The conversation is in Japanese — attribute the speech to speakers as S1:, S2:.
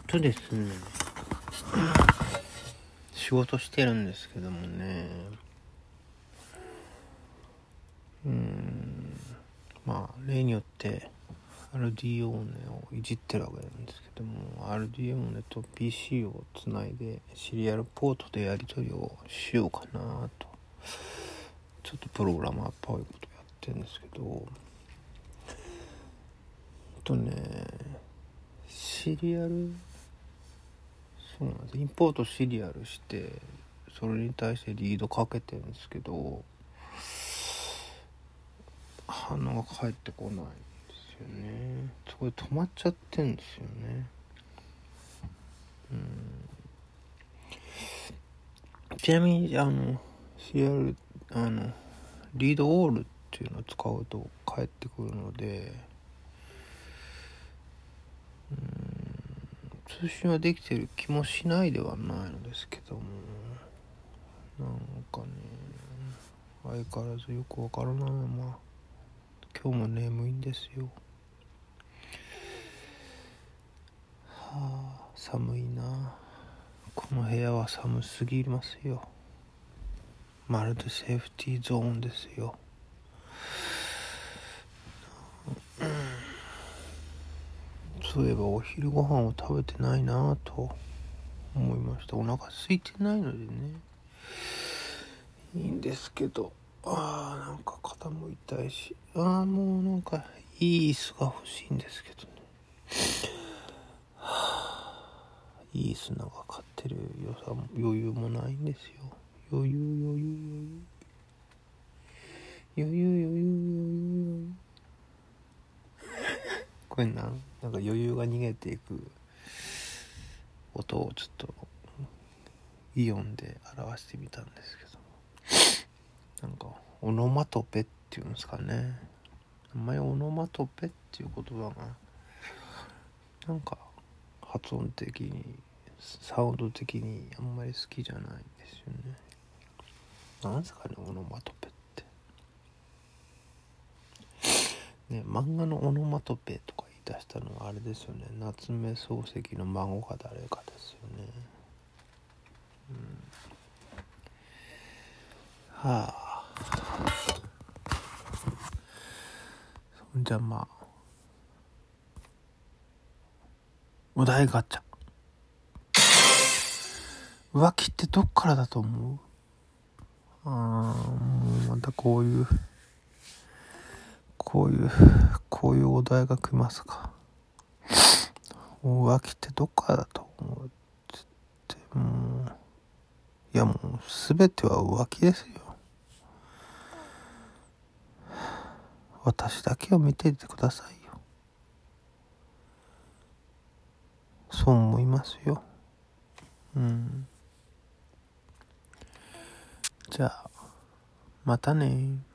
S1: っとですね。仕事してるんですけどもね。うん。まあ例によって RD オーネをいじってるわけなんですけども RD オーネと PC をつないでシリアルポートでやり取りをしようかなと。ちょっとプログラマーっぽいことやってるんですけど。とねシリアル？そうなんです。インポートシリアルしてそれに対してリードかけてるんですけど反応が返ってこないんですよね。そこで止まっちゃってんですよね。うん。ちなみにあの CR あのリードオールっていうのを使うと返ってくるので通信はできてる気もしないではないのですけども。なんかね相変わらずよくわからないまま今日も眠いんですよ。はあ寒いな。この部屋は寒すぎますよ。まるでセーフティーゾーンですよ。そういえばお昼ご飯を食べてないなと思いました。お腹空いてないのでね。いいんですけど。あーなんか肩も痛いし。ああもうなんかいい椅子が欲しいんですけどね。いい椅子なんか買ってる予算も余裕もないんですよ。余裕余裕余裕余裕。余裕余裕。これな。なんか余裕が逃げていく音をちょっとイオンで表してみたんですけど。なんかオノマトペっていうんですかね。あんまりオノマトペっていう言葉がなんか発音的にサウンド的にあんまり好きじゃないんですよね。なんですかねオノマトペって。ね漫画のオノマトペとか出したのはあれですよね。夏目漱石の孫が誰かですよね。うん。はあ。そんじゃまあ。お題ガチャ。浮気ってどっからだと思う？あーもうまたこういう。こういうこういうお題が来ますか。浮気ってどっからだと思うってもういやもう全ては浮気ですよ。私だけを見ていてくださいよ。そう思いますよ。うん。じゃあまたね。